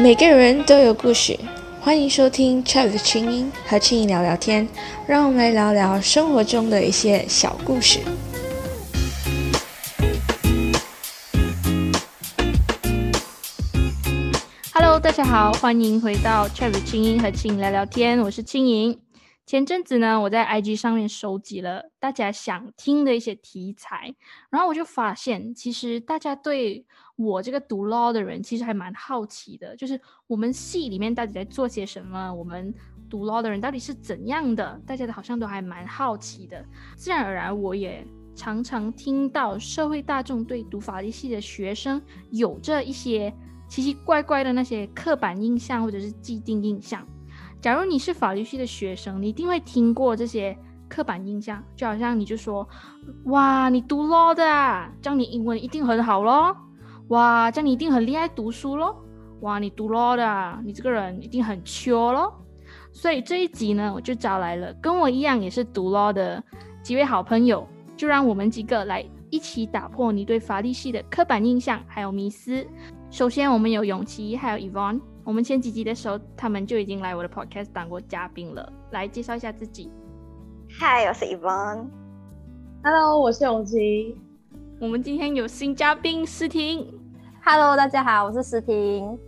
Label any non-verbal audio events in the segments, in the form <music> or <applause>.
每个人都有故事，欢迎收听 Chat 的清音和轻音聊聊天，让我们来聊聊生活中的一些小故事。Hello，大家好，欢迎回到 Chat 的清音和轻音聊聊天，我是轻音。前阵子呢，我在 IG 上面收集了大家想听的一些题材，然后我就发现，其实大家对我这个读 law 的人，其实还蛮好奇的，就是我们系里面到底在做些什么，我们读 law 的人到底是怎样的，大家好像都还蛮好奇的。自然而然，我也常常听到社会大众对读法律系的学生有着一些奇奇怪怪的那些刻板印象或者是既定印象。假如你是法律系的学生，你一定会听过这些刻板印象，就好像你就说，哇，你读 law 的，这样你英文一定很好咯，哇，这样你一定很厉害读书咯，哇，你读 law 的，啊你这个人一定很缺咯。所以这一集呢，我就找来了跟我一样也是读 law 的几位好朋友，就让我们几个来一起打破你对法律系的刻板印象还有迷思。首先，我们有永琪，还有 Evon。我们前几集的时候，他们就已经来我的 podcast 当过嘉宾了。来介绍一下自己。Hi，我是 Yvonne。Hello，我是永琪。我们今天有新嘉宾思婷。Hello，大家好，我是思婷。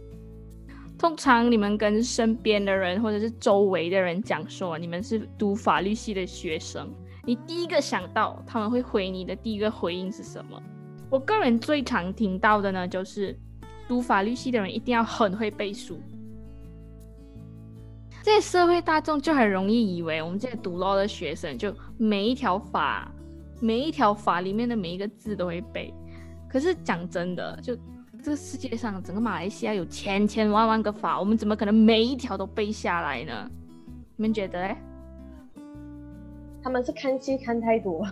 通常你们跟身边的人或者是周围的人讲说你们是读法律系的学生，你第一个想到他们会回你的第一个回应是什么？我个人最常听到的呢，就是。读法律系的人一定要很会背书，这社会大众就很容易以为我们这些读 law 的学生就每一条法、每一条法里面的每一个字都会背。可是讲真的，就这个世界上整个马来西亚有千千万万个法，我们怎么可能每一条都背下来呢？你们觉得？他们是看戏看太多。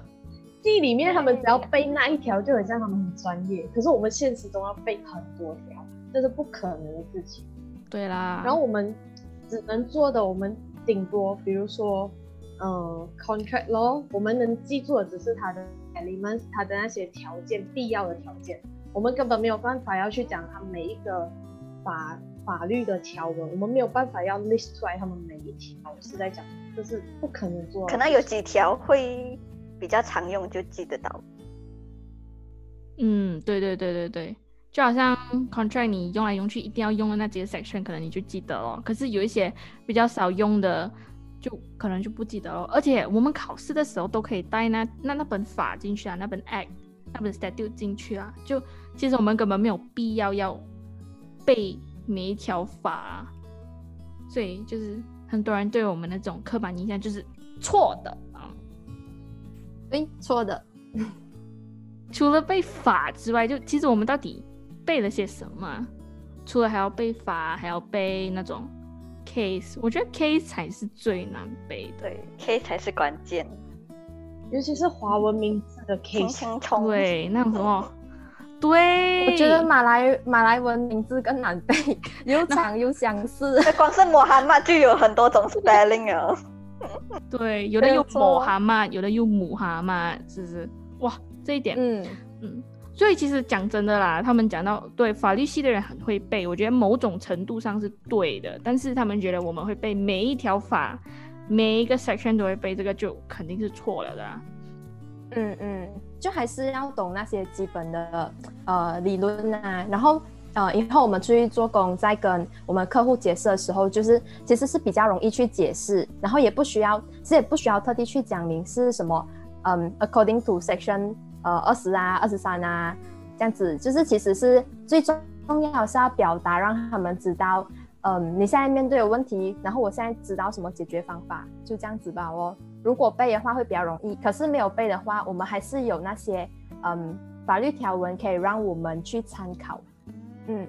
戏里面他们只要背那一条就很像他们很专业，可是我们现实中要背很多条，这是不可能的事情。对啦，然后我们只能做的，我们顶多比如说，嗯，contract law，我们能记住的只是它的 elements，它的那些条件，必要的条件，我们根本没有办法要去讲它每一个法法律的条文，我们没有办法要 list 出来他们每一条是在讲，这是不可能做。可能有几条会。比较常用就记得到，嗯，对对对对对，就好像 contract 你用来用去一定要用的那几个 section，可能你就记得了。可是有一些比较少用的，就可能就不记得了。而且我们考试的时候都可以带那那那本法进去啊，那本 act，那本 statute 进去啊。就其实我们根本没有必要要背每一条法啊，所以就是很多人对我们的这种刻板印象就是错的。哎，错的。<laughs> 除了背法之外，就其实我们到底背了些什么？除了还要背法，还要背那种 case，我觉得 case 才是最难背的。对，case 才是关键，尤其是华文名字的 case。对，那种什么？对，我觉得马来马来文名字更难背，又长又相似。光是穆罕默就有很多种 spelling 啊。<laughs> 对，有的用母蛤蟆，有的用母蛤蟆，是不是？哇，这一点，嗯嗯，所以其实讲真的啦，他们讲到对法律系的人很会背，我觉得某种程度上是对的，但是他们觉得我们会背每一条法，每一个 section 都会背，这个就肯定是错了的。嗯嗯，就还是要懂那些基本的呃理论啊，然后。呃，以后我们出去做工，在跟我们客户解释的时候，就是其实是比较容易去解释，然后也不需要，其实也不需要特地去讲明是什么，嗯，according to section，呃，二十啊，二十三啊，这样子，就是其实是最重要是要表达，让他们知道，嗯，你现在面对的问题，然后我现在知道什么解决方法，就这样子吧哦。如果背的话会比较容易，可是没有背的话，我们还是有那些嗯法律条文可以让我们去参考。嗯，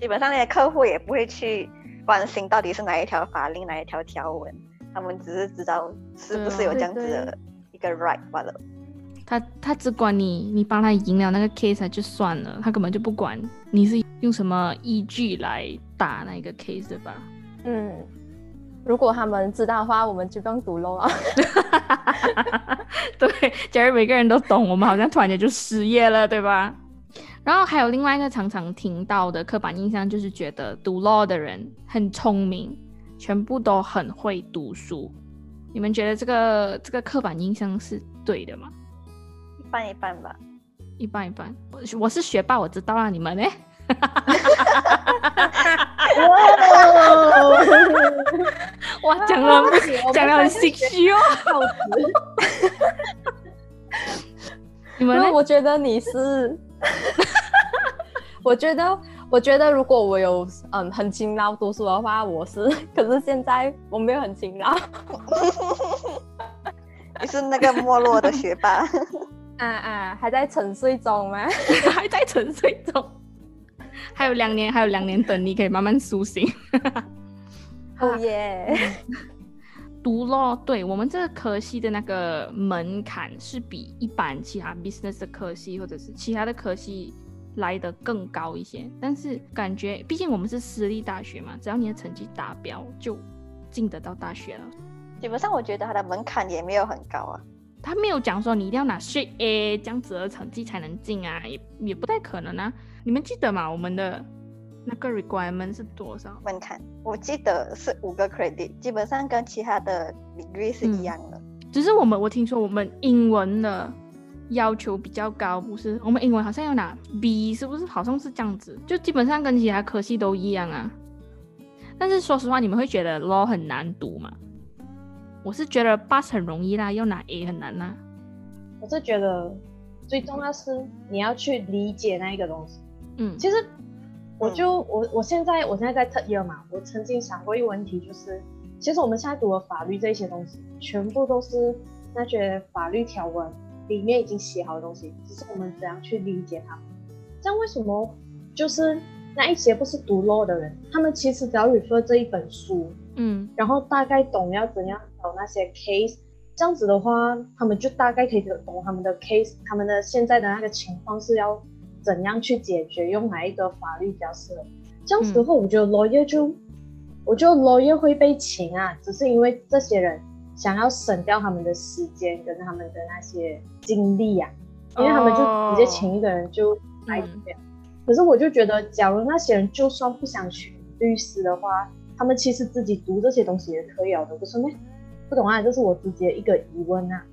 基本上那些客户也不会去关心到底是哪一条法令、哪一条条文，他们只是知道是不是有这样子的一个 right 罢了。他他只管你，你帮他赢了那个 case 就算了，他根本就不管你是用什么依据来打那个 case 对吧？嗯，如果他们知道的话，我们就不用读了。<laughs> 对，假如每个人都懂，我们好像突然间就失业了，对吧？然后还有另外一个常常听到的刻板印象，就是觉得读 law 的人很聪明，全部都很会读书。你们觉得这个这个刻板印象是对的吗？一半一半吧。一半一半。我我是学霸，我知道啦。你们呢？哇，讲了讲了很心虚哦。<laughs> 你们呢？我觉得你是，<laughs> 我觉得，我觉得如果我有嗯很勤劳读书的话，我是。<laughs> 可是现在我没有很勤劳。<laughs> 你是那个没落的学霸。啊啊，还在沉睡中吗？还在沉睡中。还有两年，还有两年等你可以慢慢苏醒。哦耶！读咯，对我们这个科系的那个门槛是比一般其他 business 的科系或者是其他的科系来的更高一些。但是感觉，毕竟我们是私立大学嘛，只要你的成绩达标，就进得到大学了。基本上，我觉得它的门槛也没有很高啊。他没有讲说你一定要拿 straight A 这样子的成绩才能进啊，也也不太可能啊。你们记得吗？我们的那个 requirement 是多少门槛？我记得是五个 credit，基本上跟其他的 degree 是一样的。只是我们我听说我们英文的要求比较高，不是？我们英文好像要拿 B，是不是？好像是这样子，就基本上跟其他科系都一样啊。但是说实话，你们会觉得 law 很难读吗？我是觉得 bus 很容易啦，要拿 A 很难啦。我是觉得最重要是你要去理解那一个东西。嗯，其实我就我我现在我现在在 third year 嘛，我曾经想过一个问题，就是其实我们现在读的法律这些东西，全部都是那些法律条文里面已经写好的东西，只是我们怎样去理解它。这样为什么就是那一些不是读 law 的人，他们其实只要 refer 这一本书，嗯，然后大概懂要怎样找。那些 case，这样子的话，他们就大概可以懂他们的 case，他们的现在的那个情况是要怎样去解决，用哪一个法律比较适合。这样子的话，我觉得 lawyer 就，我觉得 lawyer 会被请啊，只是因为这些人想要省掉他们的时间跟他们的那些精力呀，因为他们就直接请一个人就来这样。可是我就觉得，假如那些人就算不想选律师的话，他们其实自己读这些东西也可以的，不是吗？不懂啊，这是我直接一个疑问啊。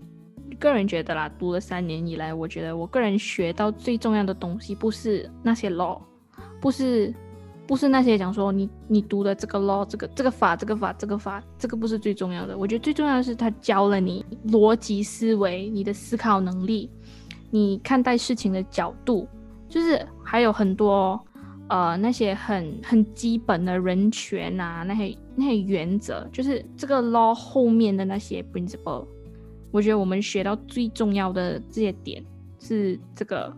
个人觉得啦，读了三年以来，我觉得我个人学到最重要的东西，不是那些 law，不是不是那些讲说你你读的这个 law，这个这个法，这个法，这个法，这个不是最重要的。我觉得最重要的是他教了你逻辑思维，你的思考能力，你看待事情的角度，就是还有很多。呃，那些很很基本的人权啊，那些那些原则，就是这个 law 后面的那些 principle，我觉得我们学到最重要的这些点是这个，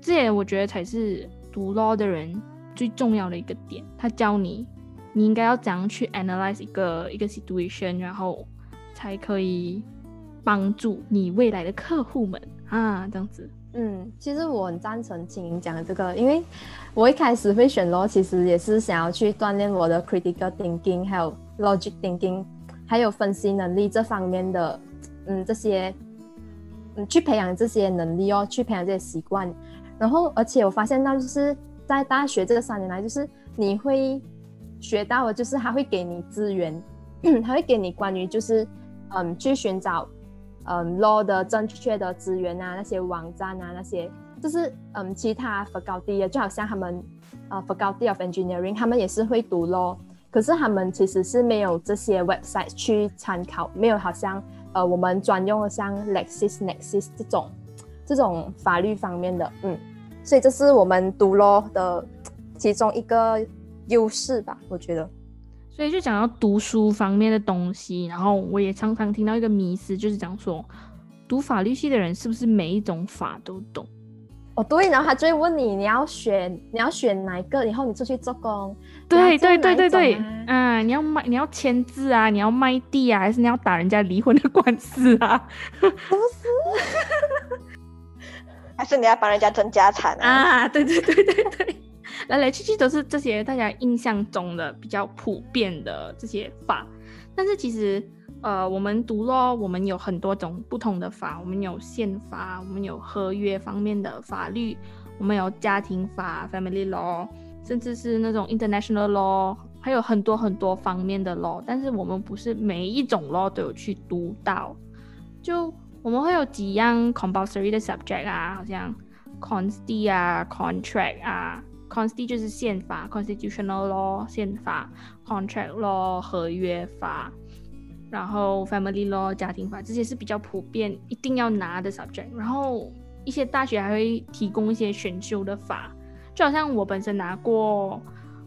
这些我觉得才是读 law 的人最重要的一个点。他教你，你应该要怎样去 analyze 一个一个 situation，然后才可以帮助你未来的客户们啊，这样子。嗯，其实我很赞成青莹讲的这个，因为我一开始会选 law，其实也是想要去锻炼我的 critical thinking，还有 logic thinking，还有分析能力这方面的，嗯，这些，嗯，去培养这些能力哦，去培养这些习惯。然后，而且我发现到就是在大学这个三年来，就是你会学到的，就是他会给你资源，<coughs> 他会给你关于就是嗯去寻找。嗯，law 的正确的资源啊，那些网站啊，那些就是嗯，其他 faculty 就好像他们呃 faculty of engineering，他们也是会读 law，可是他们其实是没有这些 website 去参考，没有好像呃我们专用的像 Lexis、Nexis 这种这种法律方面的，嗯，所以这是我们读咯的其中一个优势吧，我觉得。所以就讲到读书方面的东西，然后我也常常听到一个迷思，就是讲说，读法律系的人是不是每一种法都懂？哦，对，然后他就会问你，你要选你要选哪一个，然后你出去做工。对对对对对，嗯，你要卖你要签字啊，你要卖地啊，还是你要打人家离婚的官司啊？不是，还是你要帮人家争家产啊？啊，对对对对对。<laughs> 来来去去都是这些大家印象中的比较普遍的这些法，但是其实呃，我们读咯我们有很多种不同的法，我们有宪法，我们有合约方面的法律，我们有家庭法 （family law），甚至是那种 international law，还有很多很多方面的 law。但是我们不是每一种 law 都有去读到，就我们会有几样 compulsory 的 subject 啊，好像 consti 啊，contract 啊，consti 就是宪法 （constitutional law），宪法 （contract law），合约法。然后 family law 家庭法这些是比较普遍一定要拿的 subject，然后一些大学还会提供一些选修的法，就好像我本身拿过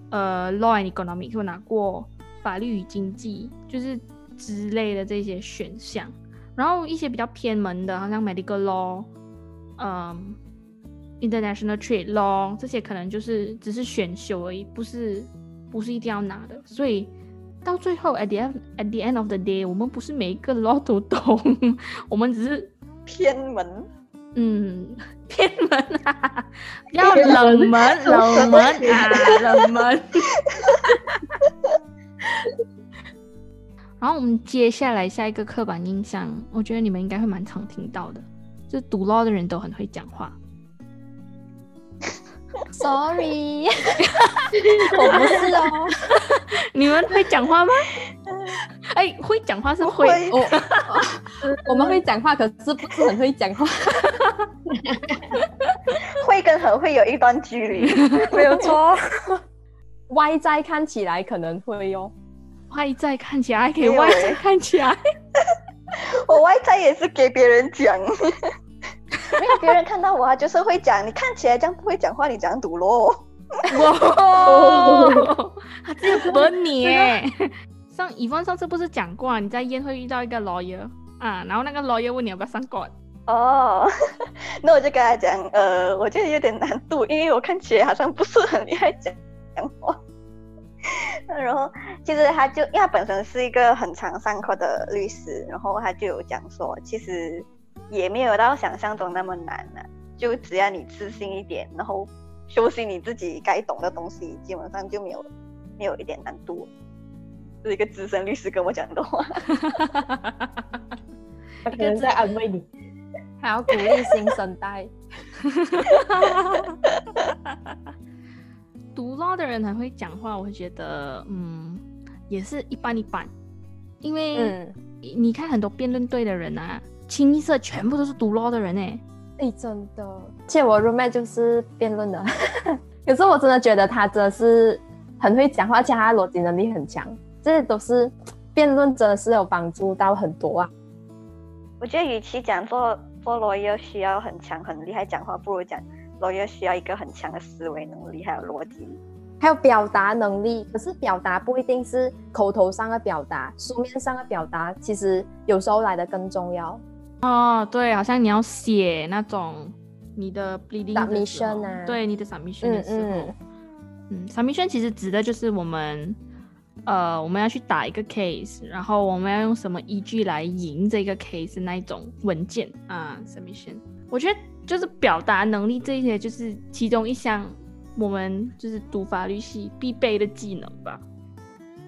呃 law and economics，我拿过法律与经济，就是之类的这些选项，然后一些比较偏门的，好像 medical law，嗯，international trade law 这些可能就是只是选修而已，不是不是一定要拿的，所以。到最后，at the end at the end of the day，我们不是每一个 law 都懂，我们只是偏门，嗯，偏门啊，<laughs> 要冷门，冷门啊，冷门。然后我们接下来下一个刻板印象，我觉得你们应该会蛮常听到的，就是读 law 的人都很会讲话。Sorry，<laughs> 我不是哦。<laughs> 你们会讲话吗？<laughs> 哎，会讲话是会，会我们会讲话，可是不是很会讲话。会跟很会有一段距离。没有错。外在看起来可能会哦，外在看起来可以，外在看起来，我外在也是给别人讲。没有别人看到我啊，就是会讲。你看起来这样不会讲话，你讲赌咯。哇，他这个本你耶。上以方上次不是讲过，你在宴会遇到一个 lawyer 啊，然后那个 lawyer 问你要不要上 court。哦，那我就跟他讲，呃，我觉得有点难度，因为我看起来好像不是很厉害讲讲话。然后其实他就因为他本身是一个很常上课的律师，然后他就有讲说，其实。也没有到想象中那么难呢，就只要你自信一点，然后修行你自己该懂的东西，基本上就没有没有一点难度。是一个资深律师跟我讲的话，<laughs> 他可能在安慰你，还要鼓励新生代。<laughs> 读 law 的人很会讲话，我会觉得，嗯，也是一般一般，因为你看很多辩论队的人啊。清一色全部都是读 law 的人哎，哎，真的，且我 roommate 就是辩论的，<laughs> 可是我真的觉得他真的是很会讲话，而且他逻辑能力很强，这些都是辩论真的是有帮助到很多啊。我觉得与其讲做做 lawyer 需要很强很厉害讲话，不如讲 lawyer 需要一个很强的思维能力，还有逻辑，还有表达能力。可是表达不一定是口头上的表达，书面上的表达其实有时候来的更重要。哦，对，好像你要写那种你的 submission 啊，对，你的 submission 的时候，嗯，submission 其实指的就是我们，呃，我们要去打一个 case，然后我们要用什么依据来赢这个 case 那一种文件啊，submission。我觉得就是表达能力这一些，就是其中一项我们就是读法律系必备的技能吧。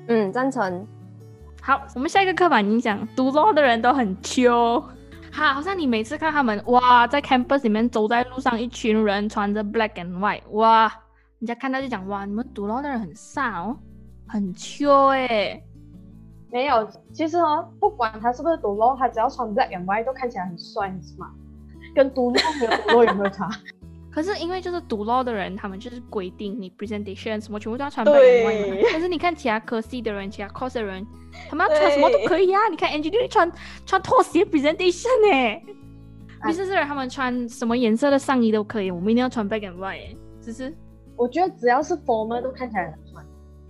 嗯，赞成。好，我们下一个刻板印象，读 law 的人都很秋。哈，好像你每次看他们哇，在 campus 里面走在路上，一群人穿着 black and white，哇，人家看到就讲哇，你们读 law 的人很飒哦，很秋哎。没有，其实哦，不管他是不是读 law，他只要穿 black and white 都看起来很帅，是吗？跟读 law 没有读 law 有没有差？可是因为就是读 law 的人，他们就是规定你 presentation 什么全部都要穿 black and white。可是你看其他科系的人，其他 course 的人，他们要穿什么都可以啊。你看 engineering 穿穿拖鞋 presentation 呢，business 人他们穿什么颜色的上衣都可以，我们一定要穿 black and white。只是我觉得只要是 formal 都看起来很帅。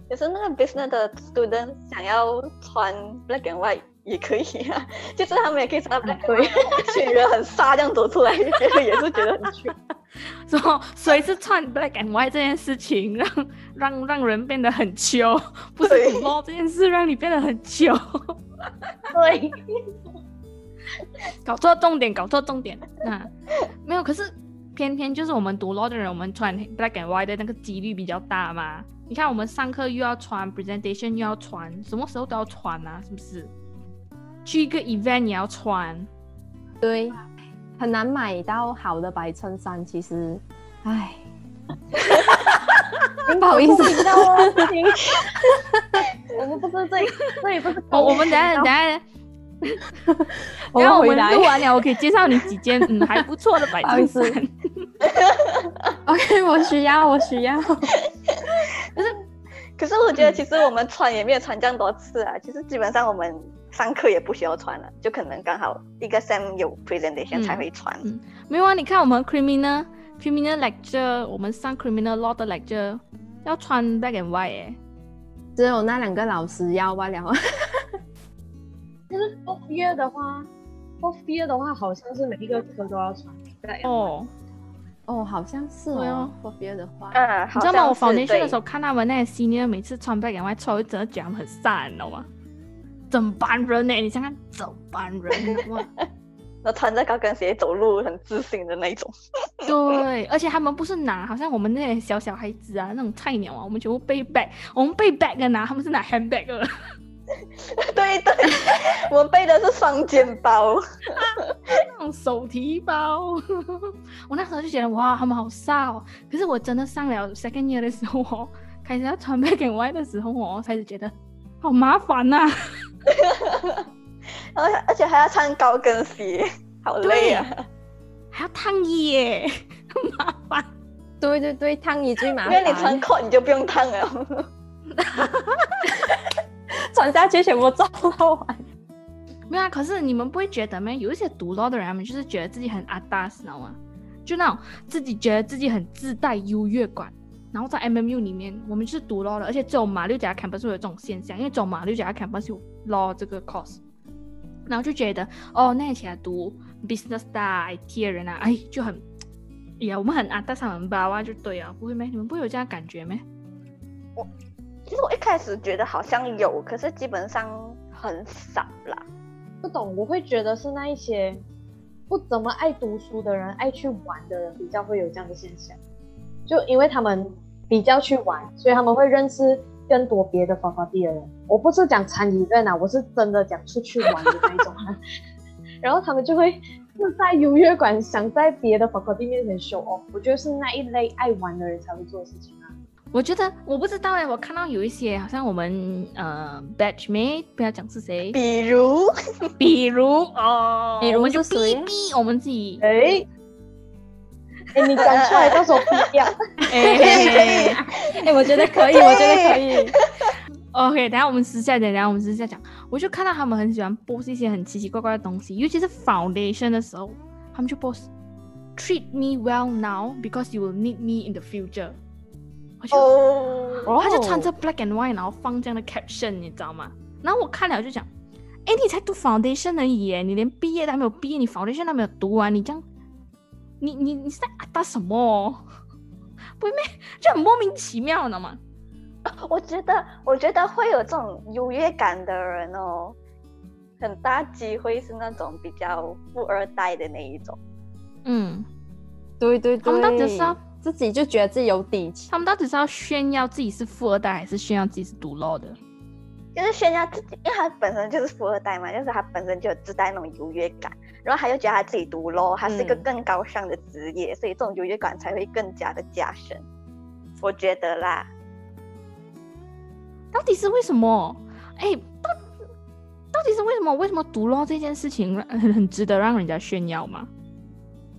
可是那个 business 的 student 想要穿 black and white。也可以啊，<laughs> 就是他们也可以穿 black，一群人很飒这样走出来，觉得也是觉得很酷。<laughs> 说谁是穿 black and white 这件事情让让让人变得很秋，<laughs> 不是古猫这件事让你变得很秋。对，搞错重点，搞错重点。那没有，可是偏偏就是我们读 law 的人，我们穿 black and white 的那个几率比较大嘛。你看我们上课又要穿 presentation，又要穿，什么时候都要穿啊，是不是？去一个 event 你要穿，对，很难买到好的白衬衫，其实，唉，<laughs> 不好意思，知道啊，<laughs> 我们不是这，这里不是我我们等下等下。我然后我们录完了，我可以介绍你几件嗯 <laughs> 还不错的白衬衫。OK，我需要，我需要。可是可是我觉得其实我们穿也没有穿这样多次啊，其实基本上我们上课也不需要穿了，就可能刚好一个 sem 有 presentation 嗯才会穿。嗯没有啊，你看我们 criminal criminal lecture，我们上 criminal law 的 lecture 要穿 black and white 哎。只有那两个老师要罢了。就是 fourth year 的话，fourth year 的话，好像是每一个科都要穿。对，哦，哦，好像是对哦哦。for beer 的话，嗯，你知道吗？我好像是 foundation 的时候看他们那些 senior 每次穿 black and white 出来，我整个觉得他们很飒，你知道吗？整班人呢、你想看，整班人哇，<laughs> 那穿着高跟鞋走路很自信的那种。<laughs> 对，而且他们不是拿，好像我们那些小小孩子啊，那种菜鸟啊，我们全部背 bag，我们背 bag 的拿，他们是拿 handbag 的，<laughs> 对对，我们背的是双肩包。那种手提包。我那时候就觉得哇，他们好飒哦。可是我真的上了 second year 的时候哦，开始要穿 black and white 的时候哦，开始觉得好麻烦呐、<laughs> 而且而且还要穿高跟鞋，好累啊！还要烫衣耶，很 <laughs> 麻烦。对对对，烫衣最麻烦因。为你穿 coat 你就不用烫了。<laughs> 穿下去全部照到完。没有啊，可是你们不会觉得吗？有一些读 law 的人，他们就是觉得自己很阿达，知道吗？就那种自己觉得自己很自带优越感。然后在 MMU 里面，我们是读 law 的，而且只有马六甲 campus 会有这种现象，因为只有马六甲 campus 有 law 这个 course。然后就觉得，哦，那起来读 business 的、啊、IT 的人啊，哎，就很，哎呀，我们很阿达，上很包啊，就对啊，不会咩？你们不会有这样感觉咩？其实我一开始觉得好像有，可是基本上很少啦。不懂，我会觉得是那一些不怎么爱读书的人、爱去玩的人比较会有这样的现象，就因为他们比较去玩，所以他们会认识更多别的 faculty 的人。我不是讲参与在哪，我是真的讲出去玩的那一种啊。<laughs> 然后他们就会自带优越感，想在别的 faculty 面前 show off。我觉得是那一类爱玩的人才会做的事情啊。我觉得我不知道哎，我看到有一些好像我们呃 batchmate，不要讲是谁，比如，<laughs> 比如哦，比如我们就是谁逼逼我们自己，哎，哎，你讲出来，到时候逼掉。<laughs> 哎哎，我觉得可以，我觉得可以。OK，等下我们私下讲，等一下我们私下讲。我就看到他们很喜欢 post 一些很奇奇怪怪的东西，尤其是 foundation 的时候，他们就 post treat me well now because you will need me in the future。哦，他就穿着 black and white，然后放这样的 caption，你知道吗？然后我看了就讲，哎，你才读 foundation 而已耶，你连毕业都还没有毕业，你 foundation 都还没有读完，你这样，你你你是在阿达什么？不会咩？就很莫名其妙，你知道吗？我觉得，我觉得会有这种优越感的人哦，很大机会是那种比较富二代的那一种。嗯，对对对，他们到底是要自己就觉得自己有底气。他们到底是要炫耀自己是富二代，还是炫耀自己是读 law 的？就是炫耀自己，因为他本身就是富二代嘛，就是他本身就有自带那种优越感，然后他又觉得他自己读 law，他是一个嗯更高尚的职业，所以这种优越感才会更加的加深。我觉得啦，到底是为什么？哎，到到底是为什么？为什么读 law 这件事情很很值得让人家炫耀吗？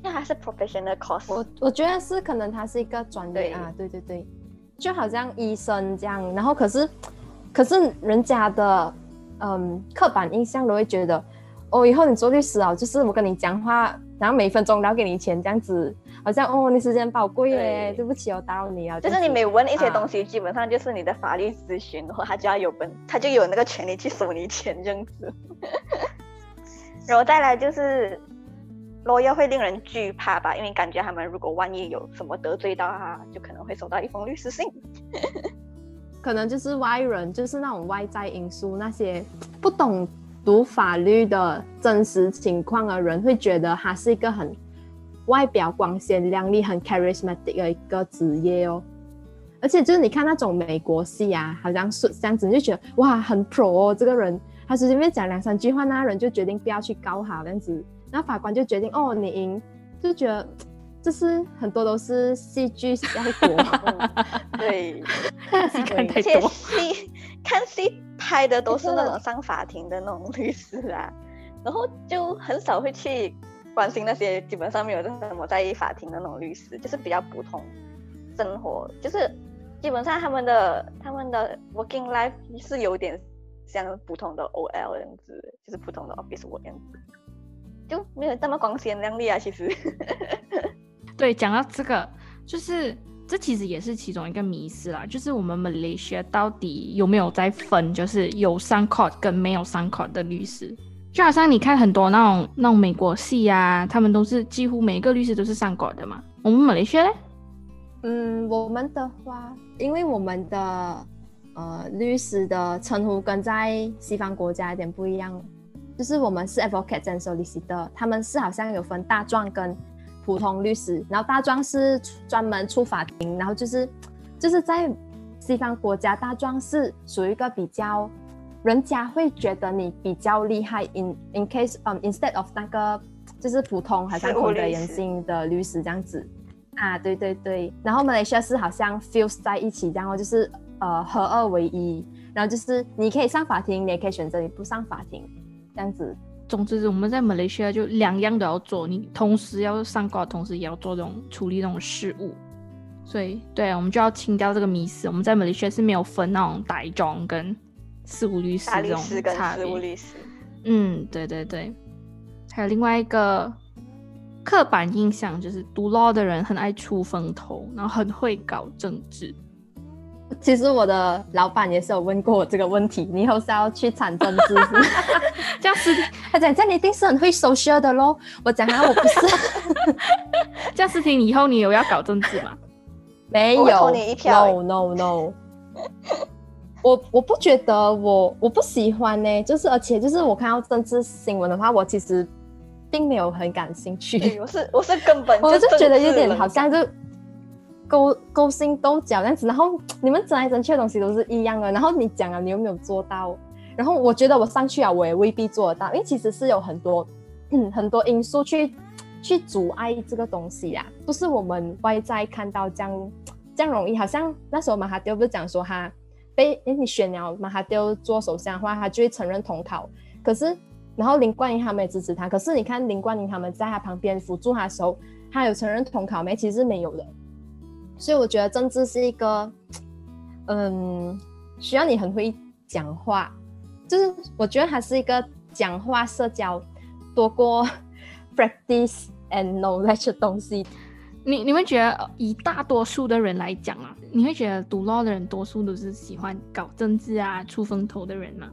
因为他是 professional course，我我觉得是可能他是一个专业啊，对对对，就好像医生这样，然后可是可是人家的嗯刻板印象都会觉得，哦，以后你做律师啊，就是我跟你讲话，然后每一分钟都要给你钱这样子，好像哦你时间宝贵耶，对对不起哦打扰你啊，就是你每问一些啊东西，基本上就是你的法律咨询，然后他就要有本，他就有那个权利去收你钱这样子。然后再来就是，lawyer 会令人惧怕吧，因为感觉他们如果万一有什么得罪到他，就可能会收到一封律师信。可能就是外人，就是那种外在因素，那些不懂读法律的真实情况的人，会觉得他是一个很外表光鲜亮丽、很 charismatic 的一个职业哦。而且就是你看那种美国戏啊，好像是这样子，你就觉得哇，很 pro 哦，这个人他随随便讲两三句话，那人就决定不要去告他这样子，然后法官就决定哦你赢，就觉得这是很多都是戏剧效果。<laughs> <laughs> 对，<laughs> 戏看太而且多。戏看戏拍的都是那种上法庭的那种律师啊，<laughs> 然后就很少会去关心那些基本上没有什么在意法庭的那种律师，就是比较普通生活，就是基本上他们的他们的 working life 是有点像普通的 OL 这样子，就是普通的 office work 这样子，就没有那么光鲜亮丽啊，其实。<laughs> 对，讲到这个，就是这其实也是其中一个迷思啦，就是我们 Malaysia 到底有没有在分，就是有上 court 跟没有上 court 的律师？就好像你看很多那种那种美国戏啊，他们都是几乎每一个律师都是上 court 的嘛。我们 Malaysia 嘞？嗯，我们的话，因为我们的呃律师的称呼跟在西方国家有点不一样，就是我们是 advocate and solicitor，他们是好像有分大状跟普通律师，然后大状是专门出法庭，然后就是就是在西方国家，大状是属于一个比较，人家会觉得你比较厉害，in in case um instead of 那个就是普通好像事务律口德言师性的律师这样子。啊，对对对，然后 Malaysia 是好像 fuse 在一起，然后就是呃合二为一，然后就是你可以上法庭，你也可以选择你不上法庭，这样子。总之，我们在 Malaysia 就两样都要做，你同时要上 court，同时也要做这种处理这种事务。所以，对，我们就要清掉这个迷思。我们在 Malaysia 是没有分那种歹庄跟事务律师这种差事务别。律师，嗯，对对对。还有另外一个刻板印象，就是读 law 的人很爱出风头，然后很会搞政治。其实我的老板也是有问过我这个问题，你以后是要去产政治是吗？<laughs> 这样思，他讲这样你一定是很会 social 的咯。我讲啊，我不是，<laughs> 这样思婷，以后你有要搞政治吗？没有我会投你一票，no no no。我我不觉得我我不喜欢呢、就是而且就是我看到政治新闻的话，我其实并没有很感兴趣。对，我是我是根本 <laughs> 我就觉得有点好像就勾勾心斗角这样子，然后你们争来争去的东西都是一样的，然后你讲了，你又没有做到，然后我觉得我上去啊，我也未必做得到，因为其实是有很多很多因素去去阻碍这个东西呀、不是我们外在看到这样这样容易，好像那时候马哈丢不是讲说他被诶你选了马哈丢做首相的话，他就会承认统考，可是。然后林冠英他们也支持他，可是你看林冠英他们在他旁边辅助他的时候，他有承认统考没？其实没有的。所以我觉得政治是一个，嗯，需要你很会讲话，就是我觉得它是一个讲话社交多过 <laughs> practice and knowledge 的东西。你你们觉得呃以大多数的人来讲啊，你会觉得读 law 的人多数都是喜欢搞政治啊、出风头的人吗？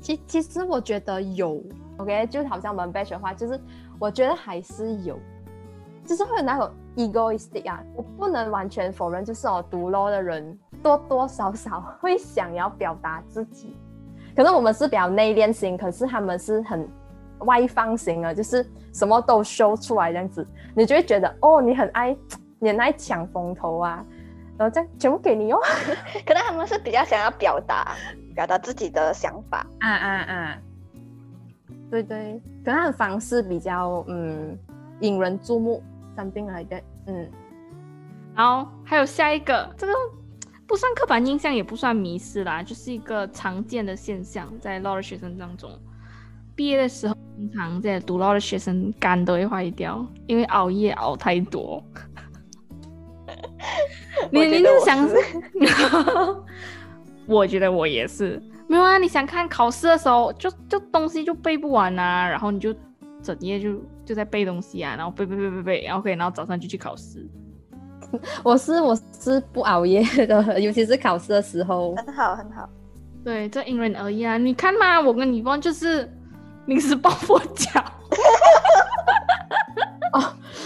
其其实我觉得有，OK，就好像我们 batch 的话，就是我觉得还是有，就是会有那种 egoistic 啊，我不能完全否认，就是哦，读 law 的人多多少少会想要表达自己，可能我们是比较内敛型，可是他们是很外放型的，就是什么都 show 出来这样子，你就会觉得哦，你很爱，<laughs> 你很爱抢风头啊，然后这样全部给你哦，<laughs> 可能他们是比较想要表达表达自己的想法，啊啊啊！对对，可能他的方式比较嗯引人注目，something like that。嗯，然后还有下一个，这个不算刻板印象，也不算迷失啦，就是一个常见的现象，在 law 的学生当中，毕业的时候，通常在读 law 的学生肝都会坏掉，因为熬夜熬太多。<laughs> 你你就想是，<laughs> 我觉得我也是。没有啊，你想看考试的时候，就就东西就背不完啊，然后你就整夜就就在背东西啊，然后背背背背背，然后可以，然后早上就去考试。<laughs> 我是我是不熬夜的，<laughs> 尤其是考试的时候。很好很好。对，这因人而异啊。你看嘛，我跟你方就是临时抱佛脚。<laughs>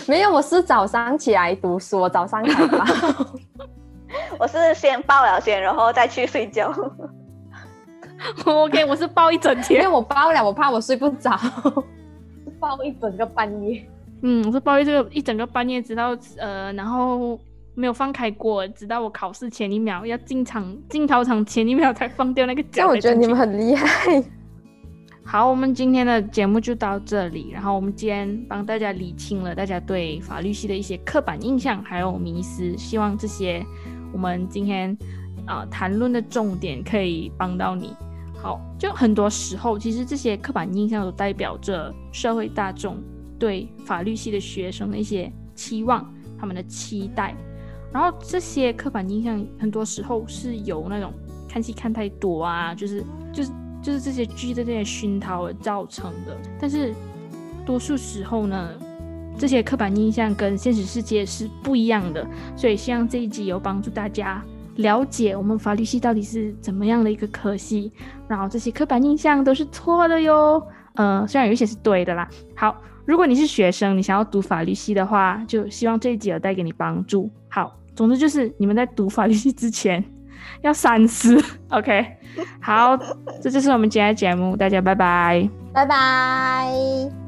没有，我是早上起来读书，我早上才报。我是先报了先，然后再去睡觉。OK，我是抱一整因为天。我报了，我怕我睡不着，报一整个半夜。嗯，我是抱一这个一整个半夜，直到呃，然后没有放开过，直到我考试前一秒要进场进考场前一秒才放掉那个脚。但我觉得你们很厉害。<laughs> 好，我们今天的节目就到这里。然后我们今天帮大家理清了大家对法律系的一些刻板印象还有迷思，希望这些我们今天啊、谈论的重点可以帮到你。好，就很多时候，其实这些刻板印象都代表着社会大众对法律系的学生的一些期望，他们的期待。然后这些刻板印象很多时候是由那种看戏看太多啊，就是就是就是这些剧的这些熏陶而造成的。但是多数时候呢，这些刻板印象跟现实世界是不一样的。所以希望这一集有帮助大家了解我们法律系到底是怎么样的一个科系，然后这些刻板印象都是错的哟。呃，虽然有一些是对的啦。好，如果你是学生，你想要读法律系的话，就希望这一集有带给你帮助。好，总之就是你们在读法律系之前 <laughs> 要三思。<laughs> OK，好，这就是我们今天的节目，大家拜拜。拜拜。